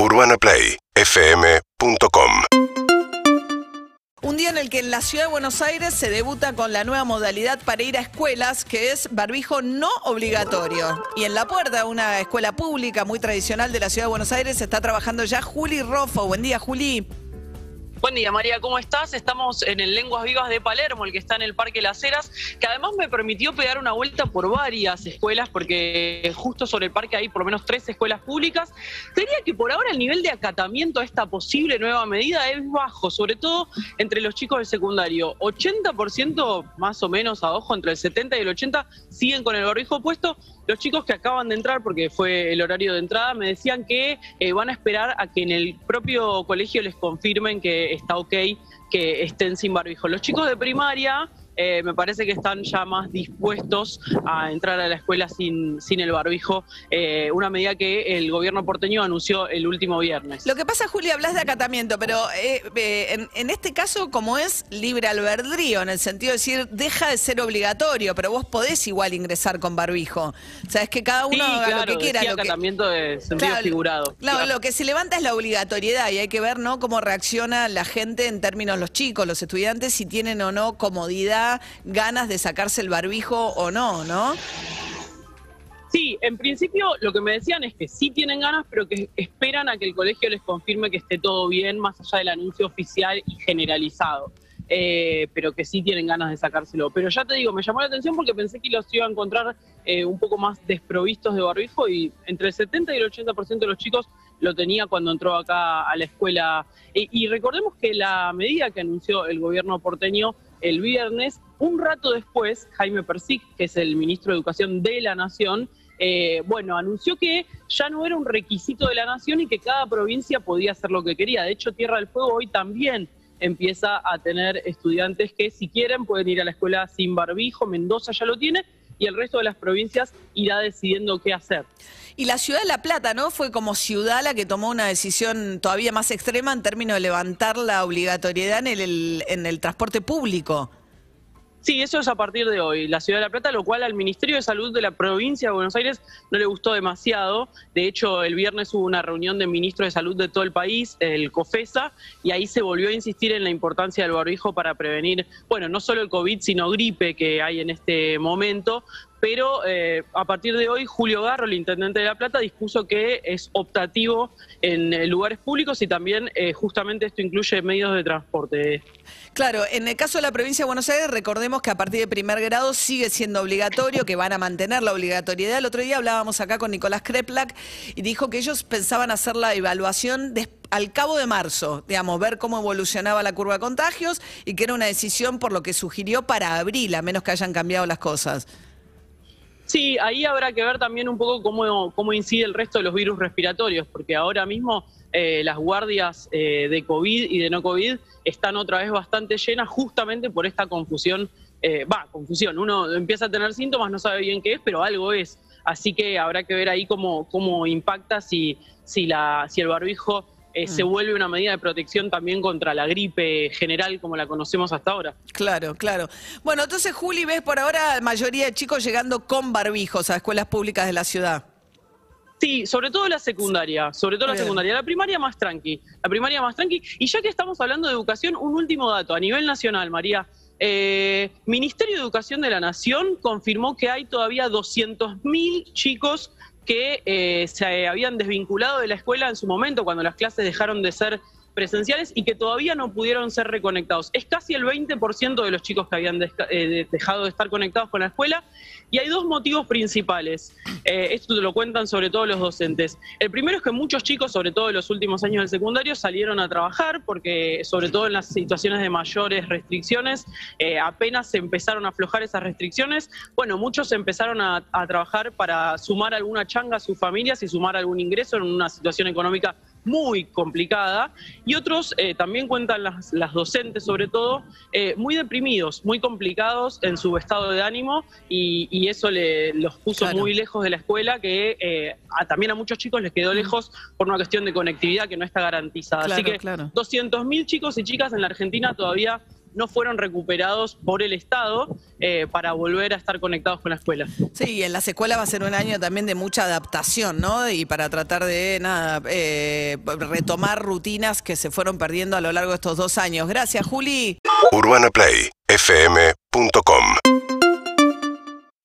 UrbanaPlayFM.com Un día en el que en la ciudad de Buenos Aires se debuta con la nueva modalidad para ir a escuelas, que es barbijo no obligatorio. Y en la puerta de una escuela pública muy tradicional de la ciudad de Buenos Aires está trabajando ya Juli Rofo. Buen día, Juli. Buen día, María, ¿cómo estás? Estamos en el Lenguas Vivas de Palermo, el que está en el Parque Las Heras, que además me permitió pegar una vuelta por varias escuelas, porque justo sobre el parque hay por lo menos tres escuelas públicas. Diría que por ahora el nivel de acatamiento a esta posible nueva medida es bajo, sobre todo entre los chicos del secundario. 80% más o menos a ojo, entre el 70 y el 80 siguen con el barbijo puesto. Los chicos que acaban de entrar, porque fue el horario de entrada, me decían que eh, van a esperar a que en el propio colegio les confirmen que está ok que estén sin barbijo. Los chicos de primaria eh, me parece que están ya más dispuestos a entrar a la escuela sin, sin el barbijo, eh, una medida que el gobierno porteño anunció el último viernes. Lo que pasa, Julia, hablas de acatamiento, pero eh, en, este caso, como es libre albedrío, en el sentido de decir, deja de ser obligatorio, pero vos podés igual ingresar con barbijo. O sea, es que cada uno haga lo que quiera. Lo acatamiento de sentido figurado. Claro, lo que se levanta es la obligatoriedad y hay que ver ¿no? cómo reacciona la gente en términos los chicos, los estudiantes, si tienen o no comodidad ganas de sacarse el barbijo o no, ¿no? Sí, en principio lo que me decían es que sí tienen ganas, pero que esperan a que el colegio les confirme que esté todo bien, más allá del anuncio oficial y generalizado. Eh, pero que sí tienen ganas de sacárselo. Pero ya te digo, me llamó la atención porque pensé que los iba a encontrar eh, un poco más desprovistos de barbijo y entre el 70 y el 80% de los chicos lo tenía cuando entró acá a la escuela. y recordemos que la medida que anunció el gobierno porteño el viernes. Un rato después, Jaime Persic, que es el ministro de Educación de la Nación, eh, bueno, anunció que ya no era un requisito de la Nación y que cada provincia podía hacer lo que quería. De hecho, Tierra del Fuego hoy también empieza a tener estudiantes que si quieren pueden ir a la escuela sin barbijo, Mendoza ya lo tiene, y el resto de las provincias irá decidiendo qué hacer. Y la ciudad de La Plata, ¿no? Fue como ciudad la que tomó una decisión todavía más extrema en términos de levantar la obligatoriedad en el, en el transporte público. Sí, eso es a partir de hoy, la Ciudad de La Plata, lo cual al Ministerio de Salud de la provincia de Buenos Aires no le gustó demasiado. De hecho, el viernes hubo una reunión de ministros de salud de todo el país, el COFESA, y ahí se volvió a insistir en la importancia del barbijo para prevenir, bueno, no solo el COVID, sino gripe que hay en este momento, pero eh, a partir de hoy Julio Garro, el intendente de La Plata, dispuso que es optativo en eh, lugares públicos y también eh, justamente esto incluye medios de transporte. Claro, en el caso de la provincia de Buenos Aires, recordemos que a partir de primer grado sigue siendo obligatorio, que van a mantener la obligatoriedad. El otro día hablábamos acá con Nicolás Kreplak y dijo que ellos pensaban hacer la evaluación al cabo de marzo, digamos, ver cómo evolucionaba la curva de contagios y que era una decisión por lo que sugirió para abril, a menos que hayan cambiado las cosas. Sí, ahí habrá que ver también un poco cómo, cómo incide el resto de los virus respiratorios, porque ahora mismo eh, las guardias eh, de COVID y de no COVID están otra vez bastante llenas justamente por esta confusión. Eh, va, confusión. Uno empieza a tener síntomas, no sabe bien qué es, pero algo es. Así que habrá que ver ahí cómo, cómo impacta si, si, la, si el barbijo eh, se mm. vuelve una medida de protección también contra la gripe general como la conocemos hasta ahora. Claro, claro. Bueno, entonces, Juli, ves por ahora la mayoría de chicos llegando con barbijos a escuelas públicas de la ciudad. Sí, sobre todo la secundaria, sobre todo la secundaria. La primaria más tranqui, la primaria más tranqui. Y ya que estamos hablando de educación, un último dato a nivel nacional, María. Eh, Ministerio de Educación de la Nación confirmó que hay todavía 200.000 chicos que eh, se habían desvinculado de la escuela en su momento, cuando las clases dejaron de ser presenciales y que todavía no pudieron ser reconectados. Es casi el 20% de los chicos que habían eh, dejado de estar conectados con la escuela y hay dos motivos principales. Eh, esto te lo cuentan sobre todo los docentes. El primero es que muchos chicos, sobre todo en los últimos años del secundario, salieron a trabajar porque sobre todo en las situaciones de mayores restricciones, eh, apenas se empezaron a aflojar esas restricciones, bueno, muchos empezaron a, a trabajar para sumar alguna changa a sus familias y sumar algún ingreso en una situación económica muy complicada y otros eh, también cuentan las, docentes sobre todo eh, muy deprimidos, muy complicados en su estado de ánimo y, eso le, los puso muy lejos de la escuela que eh, también a muchos chicos les quedó mm. lejos por una cuestión de conectividad que no está garantizada. Así que 200.000 chicos y chicas en la Argentina todavía no fueron recuperados por el Estado eh, para volver a estar conectados con la escuela. Sí, y en las escuelas va a ser un año también de mucha adaptación, ¿no? Y para tratar de, nada, eh, retomar rutinas que se fueron perdiendo a lo largo de estos dos años. Gracias, Juli. UrbanaPlayFM.com